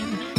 time.